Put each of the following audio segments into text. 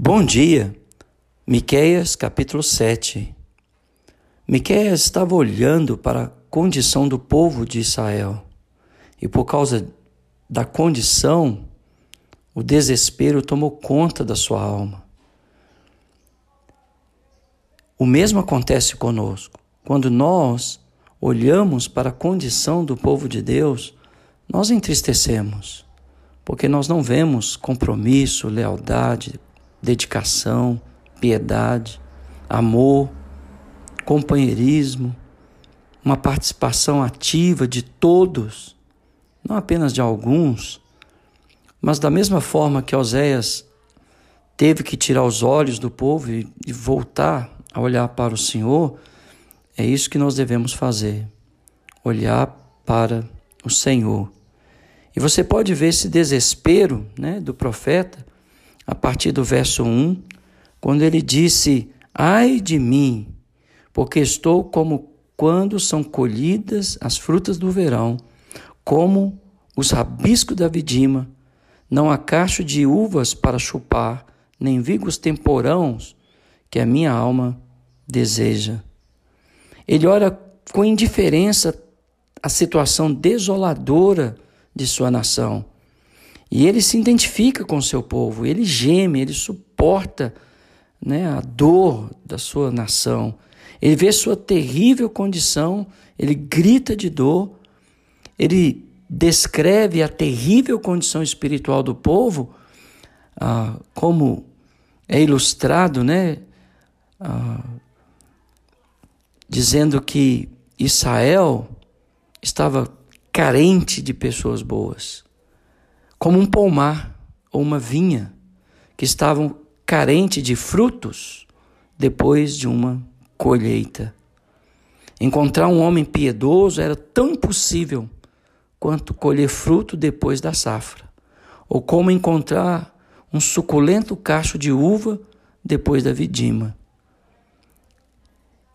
Bom dia, Miqueias capítulo 7. Miqueias estava olhando para a condição do povo de Israel e por causa da condição, o desespero tomou conta da sua alma. O mesmo acontece conosco. Quando nós olhamos para a condição do povo de Deus, nós entristecemos, porque nós não vemos compromisso, lealdade, dedicação, piedade, amor, companheirismo, uma participação ativa de todos, não apenas de alguns, mas da mesma forma que Oséias teve que tirar os olhos do povo e, e voltar a olhar para o Senhor, é isso que nós devemos fazer, olhar para o Senhor. E você pode ver esse desespero né, do profeta a partir do verso 1, quando ele disse: Ai de mim, porque estou como quando são colhidas as frutas do verão, como os rabiscos da vidima, não há cacho de uvas para chupar, nem vigos temporãos que a minha alma deseja. Ele ora com indiferença a situação desoladora de sua nação. E ele se identifica com o seu povo, ele geme, ele suporta né, a dor da sua nação. Ele vê sua terrível condição, ele grita de dor, ele descreve a terrível condição espiritual do povo, ah, como é ilustrado, né? Ah, dizendo que Israel estava carente de pessoas boas como um pomar ou uma vinha que estavam carentes de frutos depois de uma colheita. Encontrar um homem piedoso era tão impossível quanto colher fruto depois da safra, ou como encontrar um suculento cacho de uva depois da vidima.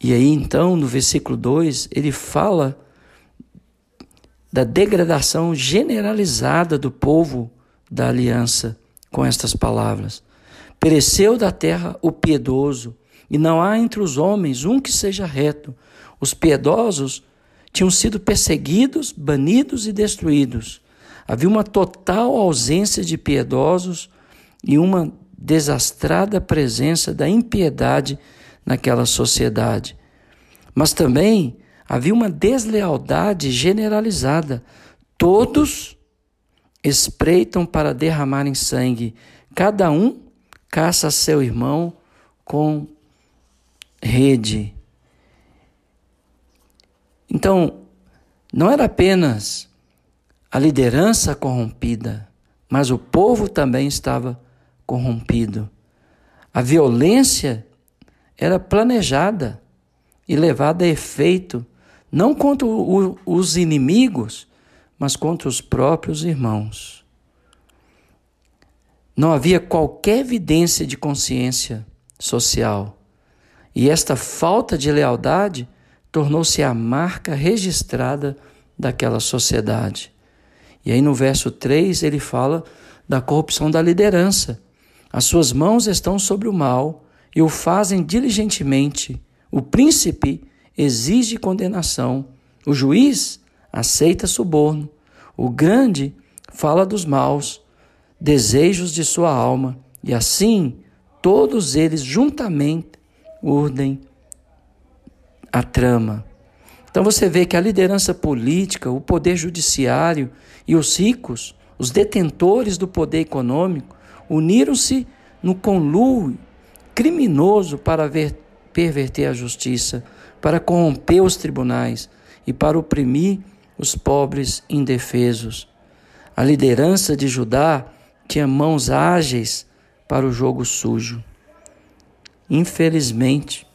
E aí então, no versículo 2, ele fala da degradação generalizada do povo da aliança com estas palavras. Pereceu da terra o piedoso, e não há entre os homens um que seja reto. Os piedosos tinham sido perseguidos, banidos e destruídos. Havia uma total ausência de piedosos e uma desastrada presença da impiedade naquela sociedade. Mas também havia uma deslealdade generalizada. Todos espreitam para derramarem sangue, cada um caça seu irmão com rede. Então, não era apenas a liderança corrompida, mas o povo também estava corrompido. A violência era planejada e levada a efeito não contra o, os inimigos, mas contra os próprios irmãos. Não havia qualquer evidência de consciência social. E esta falta de lealdade tornou-se a marca registrada daquela sociedade. E aí no verso 3 ele fala da corrupção da liderança. As suas mãos estão sobre o mal e o fazem diligentemente. O príncipe exige condenação. O juiz aceita suborno. O grande fala dos maus desejos de sua alma, e assim todos eles juntamente urdem a trama. Então você vê que a liderança política, o poder judiciário e os ricos, os detentores do poder econômico, uniram-se no conluio criminoso para ver, perverter a justiça, para corromper os tribunais e para oprimir os pobres indefesos. A liderança de Judá tinha mãos ágeis para o jogo sujo. Infelizmente,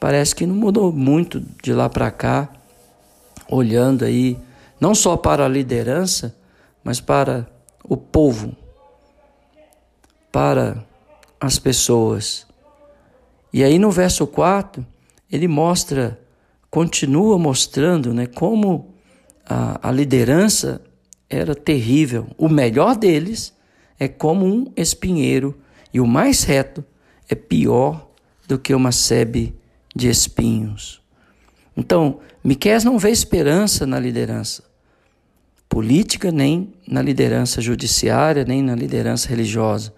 parece que não mudou muito de lá para cá, olhando aí não só para a liderança, mas para o povo, para as pessoas. E aí no verso 4, ele mostra, continua mostrando né, como a, a liderança era terrível. O melhor deles é como um espinheiro e o mais reto é pior do que uma sebe de espinhos. Então, Miqués não vê esperança na liderança política, nem na liderança judiciária, nem na liderança religiosa.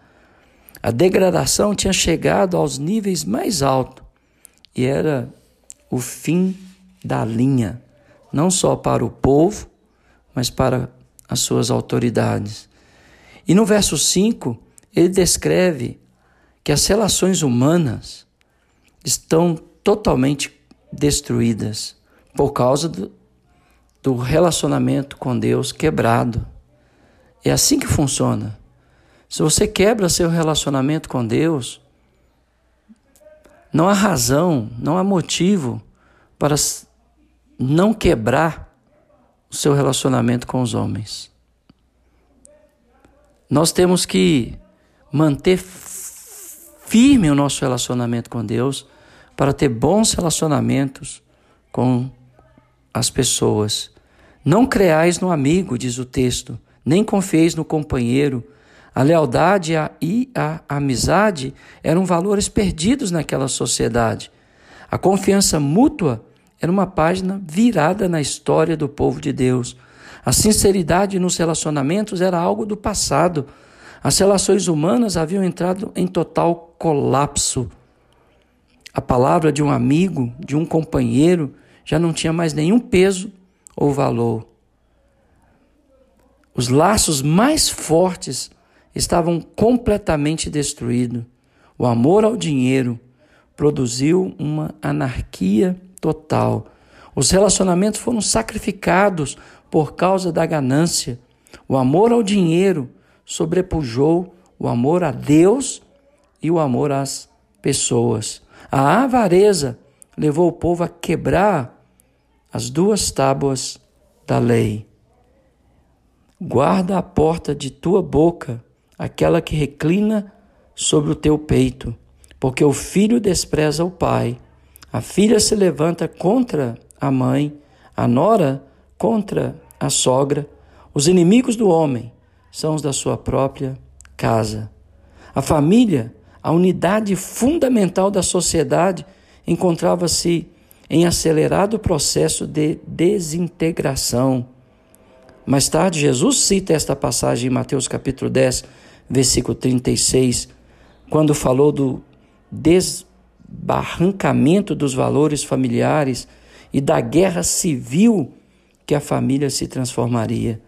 A degradação tinha chegado aos níveis mais altos e era o fim da linha, não só para o povo, mas para as suas autoridades. E no verso 5, ele descreve que as relações humanas estão totalmente destruídas por causa do, do relacionamento com Deus quebrado. É assim que funciona. Se você quebra seu relacionamento com Deus, não há razão, não há motivo para não quebrar o seu relacionamento com os homens. Nós temos que manter firme o nosso relacionamento com Deus para ter bons relacionamentos com as pessoas. Não creais no amigo, diz o texto, nem confieis no companheiro. A lealdade e a amizade eram valores perdidos naquela sociedade. A confiança mútua era uma página virada na história do povo de Deus. A sinceridade nos relacionamentos era algo do passado. As relações humanas haviam entrado em total colapso. A palavra de um amigo, de um companheiro, já não tinha mais nenhum peso ou valor. Os laços mais fortes estavam completamente destruídos. O amor ao dinheiro produziu uma anarquia total. Os relacionamentos foram sacrificados por causa da ganância. O amor ao dinheiro sobrepujou o amor a Deus e o amor às pessoas. A avareza levou o povo a quebrar as duas tábuas da lei. Guarda a porta de tua boca, aquela que reclina sobre o teu peito, porque o filho despreza o pai, a filha se levanta contra a mãe, a nora contra a sogra, os inimigos do homem são os da sua própria casa. A família, a unidade fundamental da sociedade, encontrava-se em acelerado processo de desintegração. Mais tarde, Jesus cita esta passagem em Mateus capítulo 10, versículo 36, quando falou do desbarrancamento dos valores familiares e da guerra civil que a família se transformaria.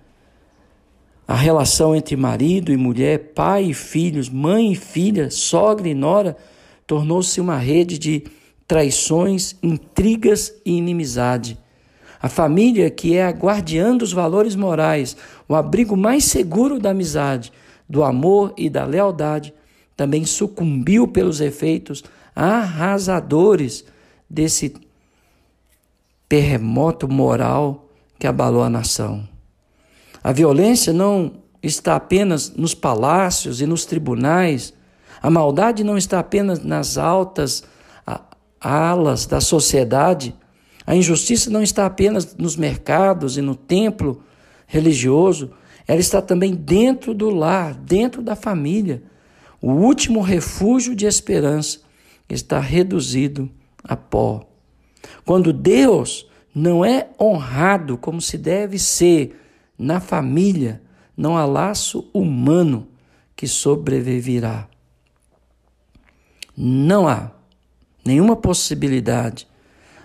A relação entre marido e mulher, pai e filhos, mãe e filha, sogra e nora, tornou-se uma rede de traições, intrigas e inimizade. A família, que é a guardiã dos valores morais, o abrigo mais seguro da amizade, do amor e da lealdade, também sucumbiu pelos efeitos arrasadores desse terremoto moral que abalou a nação. A violência não está apenas nos palácios e nos tribunais, a maldade não está apenas nas altas alas da sociedade, a injustiça não está apenas nos mercados e no templo religioso, ela está também dentro do lar, dentro da família. O último refúgio de esperança está reduzido a pó. Quando Deus não é honrado como se deve ser na família, não há laço humano que sobreviverá. Não há nenhuma possibilidade.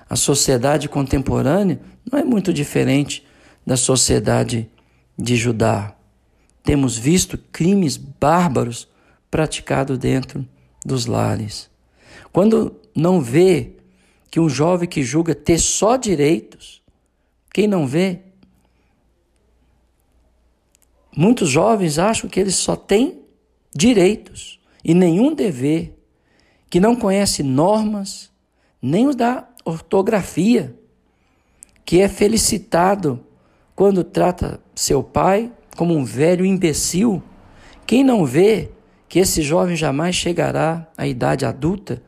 A sociedade contemporânea não é muito diferente da sociedade de Judá. Temos visto crimes bárbaros praticados dentro dos lares. Quando não vê que um jovem que julga ter só direitos, quem não vê Muitos jovens acham que eles só têm direitos e nenhum dever, que não conhece normas, nem os da ortografia, que é felicitado quando trata seu pai como um velho imbecil. Quem não vê que esse jovem jamais chegará à idade adulta,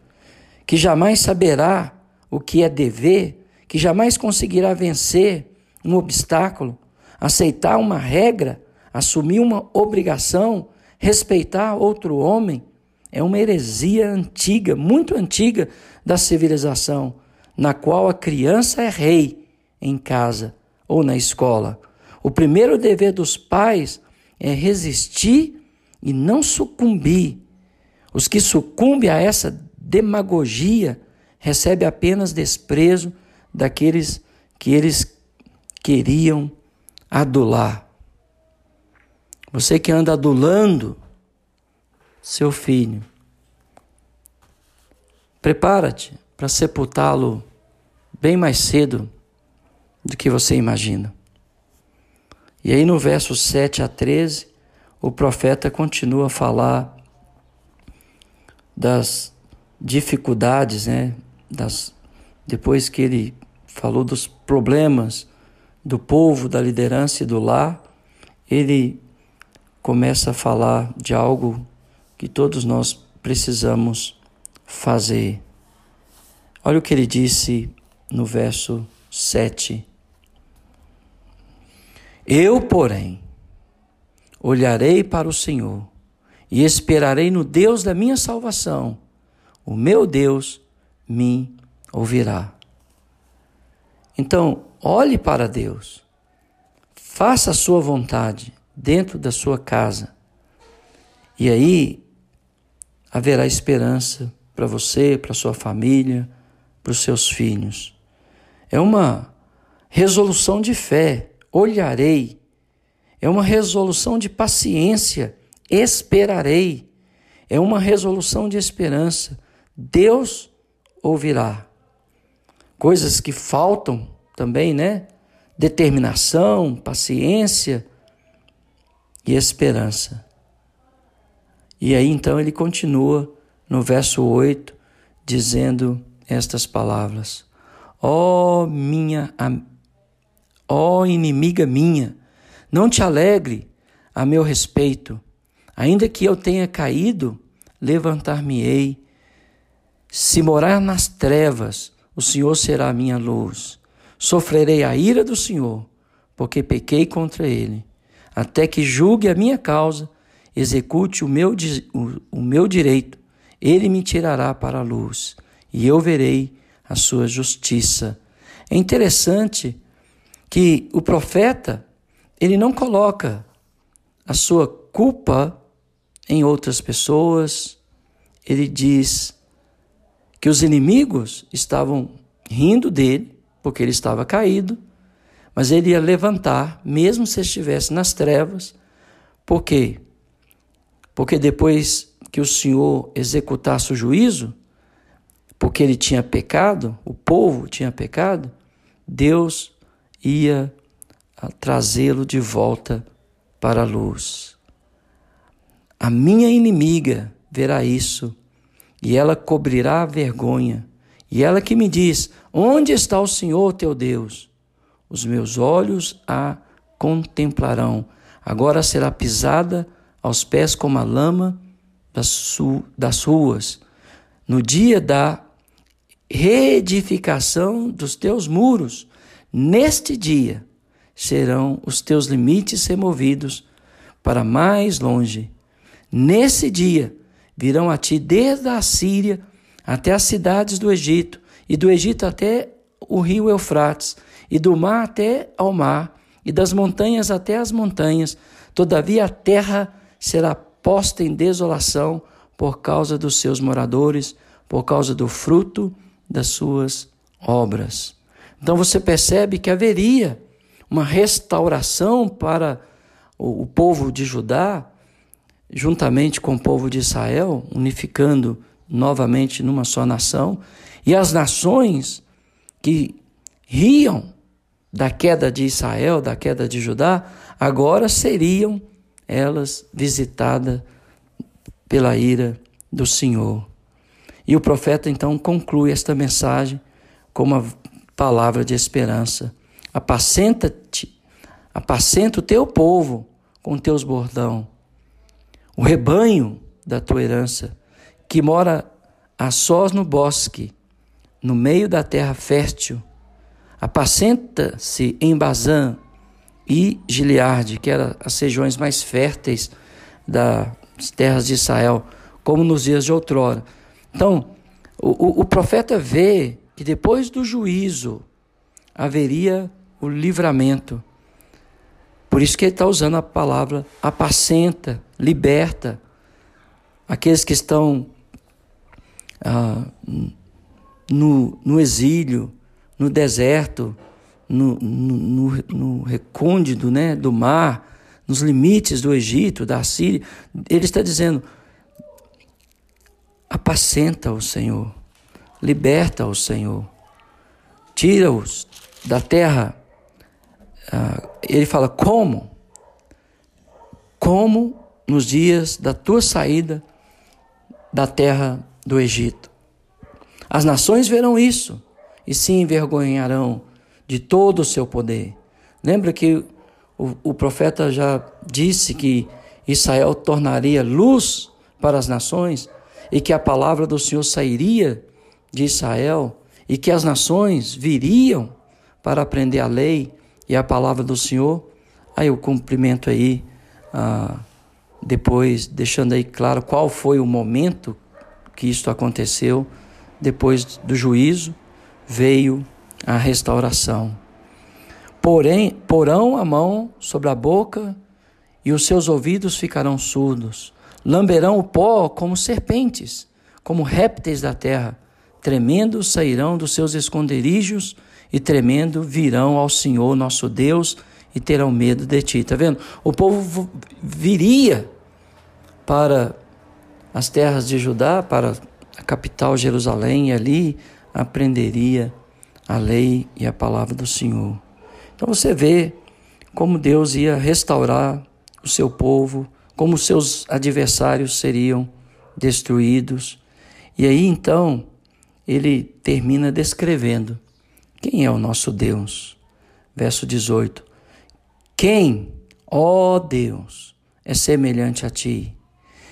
que jamais saberá o que é dever, que jamais conseguirá vencer um obstáculo, aceitar uma regra? Assumir uma obrigação, respeitar outro homem, é uma heresia antiga, muito antiga da civilização, na qual a criança é rei em casa ou na escola. O primeiro dever dos pais é resistir e não sucumbir. Os que sucumbem a essa demagogia recebem apenas desprezo daqueles que eles queriam adular. Você que anda adulando seu filho, prepara-te para sepultá-lo bem mais cedo do que você imagina. E aí no verso 7 a 13, o profeta continua a falar das dificuldades, né? Das, depois que ele falou dos problemas do povo, da liderança e do lar, ele começa a falar de algo que todos nós precisamos fazer. Olha o que ele disse no verso 7. Eu, porém, olharei para o Senhor e esperarei no Deus da minha salvação. O meu Deus me ouvirá. Então, olhe para Deus. Faça a sua vontade dentro da sua casa. E aí haverá esperança para você, para sua família, para os seus filhos. É uma resolução de fé. Olharei. É uma resolução de paciência. Esperarei. É uma resolução de esperança. Deus ouvirá coisas que faltam também, né? Determinação, paciência e esperança. E aí então ele continua no verso 8, dizendo estas palavras: Ó oh, minha, ó oh, inimiga minha, não te alegre a meu respeito, ainda que eu tenha caído, levantar-me-ei. Se morar nas trevas, o Senhor será a minha luz. Sofrerei a ira do Senhor, porque pequei contra ele, até que julgue a minha causa, execute o meu, o, o meu direito, ele me tirará para a luz, e eu verei a sua justiça. É interessante que o profeta, ele não coloca a sua culpa em outras pessoas, ele diz que os inimigos estavam rindo dele, porque ele estava caído, mas ele ia levantar, mesmo se estivesse nas trevas. Por quê? Porque depois que o Senhor executasse o juízo, porque ele tinha pecado, o povo tinha pecado, Deus ia trazê-lo de volta para a luz. A minha inimiga verá isso e ela cobrirá a vergonha. E ela que me diz: Onde está o Senhor teu Deus? Os meus olhos a contemplarão. Agora será pisada aos pés como a lama das, das ruas. No dia da reedificação dos teus muros, neste dia serão os teus limites removidos para mais longe. Nesse dia virão a ti desde a Síria até as cidades do Egito, e do Egito até o rio Eufrates, e do mar até ao mar, e das montanhas até as montanhas. Todavia a terra será posta em desolação por causa dos seus moradores, por causa do fruto das suas obras. Então você percebe que haveria uma restauração para o povo de Judá, juntamente com o povo de Israel, unificando novamente numa só nação, e as nações que riam da queda de Israel, da queda de Judá, agora seriam elas visitadas pela ira do Senhor. E o profeta então conclui esta mensagem com uma palavra de esperança. Apacenta-te, apacenta o teu povo com teus bordão o rebanho da tua herança, que mora a sós no bosque, no meio da terra fértil, apacenta-se em Bazã e Gileade, que eram as regiões mais férteis das terras de Israel, como nos dias de outrora. Então, o, o, o profeta vê que depois do juízo haveria o livramento. Por isso que ele está usando a palavra apacenta, liberta. Aqueles que estão ah, no, no exílio, no deserto, no, no, no, recôndito né, do mar, nos limites do Egito, da Síria. Ele está dizendo: apacenta o Senhor, liberta o Senhor, tira-os da terra. Ah, ele fala: como? Como nos dias da tua saída da terra do Egito. As nações verão isso e se envergonharão de todo o seu poder. Lembra que o, o profeta já disse que Israel tornaria luz para as nações e que a palavra do Senhor sairia de Israel e que as nações viriam para aprender a lei e a palavra do Senhor. Aí o cumprimento aí, ah, depois deixando aí claro qual foi o momento que isto aconteceu. Depois do juízo veio a restauração. Porém, porão a mão sobre a boca e os seus ouvidos ficarão surdos. Lamberão o pó como serpentes, como répteis da terra. Tremendo sairão dos seus esconderijos e tremendo virão ao Senhor nosso Deus e terão medo de ti. Está vendo? O povo viria para as terras de Judá, para a capital Jerusalém, e ali aprenderia a lei e a palavra do Senhor. Então você vê como Deus ia restaurar o seu povo, como seus adversários seriam destruídos. E aí então ele termina descrevendo quem é o nosso Deus. Verso 18: Quem, ó Deus, é semelhante a ti,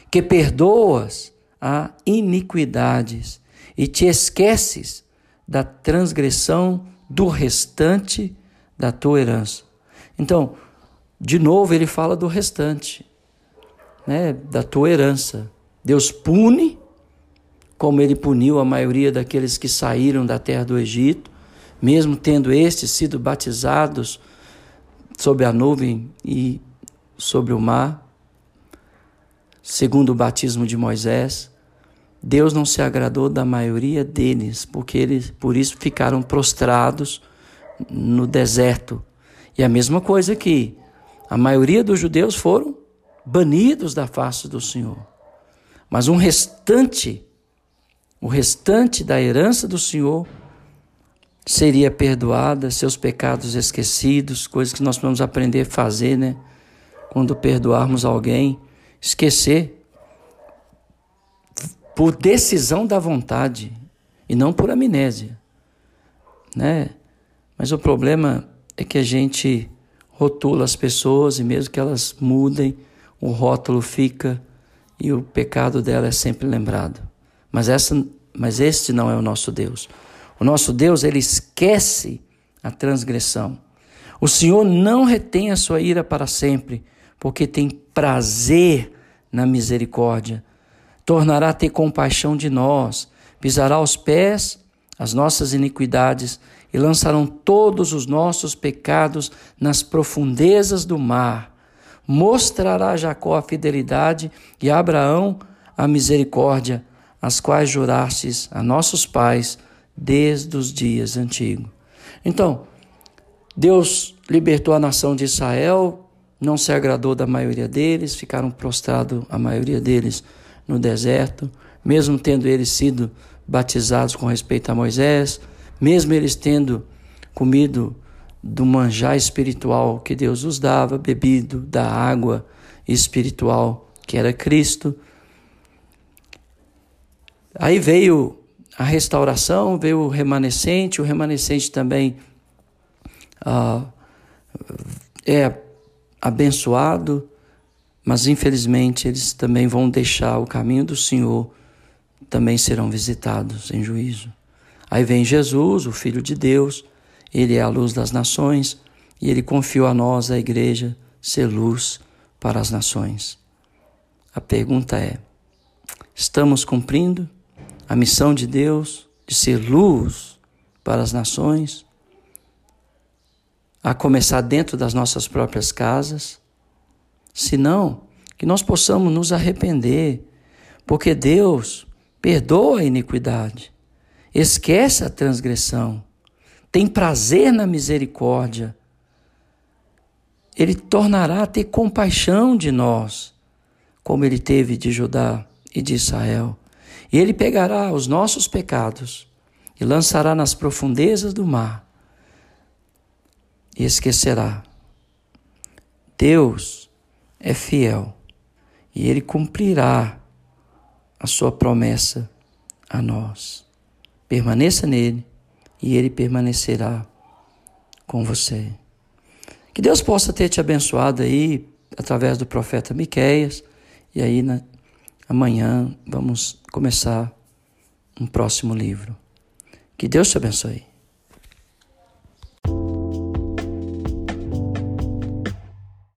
que perdoas a iniquidades e te esqueces da transgressão do restante da tua herança. Então, de novo, ele fala do restante, né, da tua herança. Deus pune, como ele puniu a maioria daqueles que saíram da terra do Egito, mesmo tendo estes sido batizados sobre a nuvem e sobre o mar segundo o batismo de Moisés, Deus não se agradou da maioria deles, porque eles por isso ficaram prostrados no deserto. E a mesma coisa aqui, a maioria dos judeus foram banidos da face do Senhor. Mas um restante, o restante da herança do Senhor seria perdoada, seus pecados esquecidos, coisas que nós vamos aprender a fazer, né? Quando perdoarmos alguém, esquecer por decisão da vontade e não por amnésia, né? Mas o problema é que a gente rotula as pessoas e mesmo que elas mudem, o rótulo fica e o pecado dela é sempre lembrado. Mas essa, mas este não é o nosso Deus. O nosso Deus, ele esquece a transgressão. O Senhor não retém a sua ira para sempre, porque tem prazer na misericórdia. Tornará a ter compaixão de nós, pisará aos pés as nossas iniquidades e lançarão todos os nossos pecados nas profundezas do mar. Mostrará a Jacó a fidelidade e a Abraão a misericórdia, as quais jurastes a nossos pais desde os dias antigos. Então, Deus libertou a nação de Israel não se agradou da maioria deles, ficaram prostrados, a maioria deles, no deserto, mesmo tendo eles sido batizados com respeito a Moisés, mesmo eles tendo comido do manjar espiritual que Deus os dava, bebido da água espiritual que era Cristo. Aí veio a restauração, veio o remanescente, o remanescente também uh, é abençoado, mas infelizmente eles também vão deixar o caminho do Senhor, também serão visitados em juízo. Aí vem Jesus, o Filho de Deus, ele é a luz das nações e ele confiou a nós, a igreja, ser luz para as nações. A pergunta é: estamos cumprindo a missão de Deus de ser luz para as nações, a começar dentro das nossas próprias casas. Se não, que nós possamos nos arrepender, porque Deus perdoa a iniquidade, esquece a transgressão, tem prazer na misericórdia. Ele tornará a ter compaixão de nós, como ele teve de Judá e de Israel. E ele pegará os nossos pecados e lançará nas profundezas do mar e esquecerá. Deus é fiel e ele cumprirá a sua promessa a nós. Permaneça nele e ele permanecerá com você. Que Deus possa ter te abençoado aí através do profeta Miqueias e aí na, amanhã vamos começar um próximo livro. Que Deus te abençoe.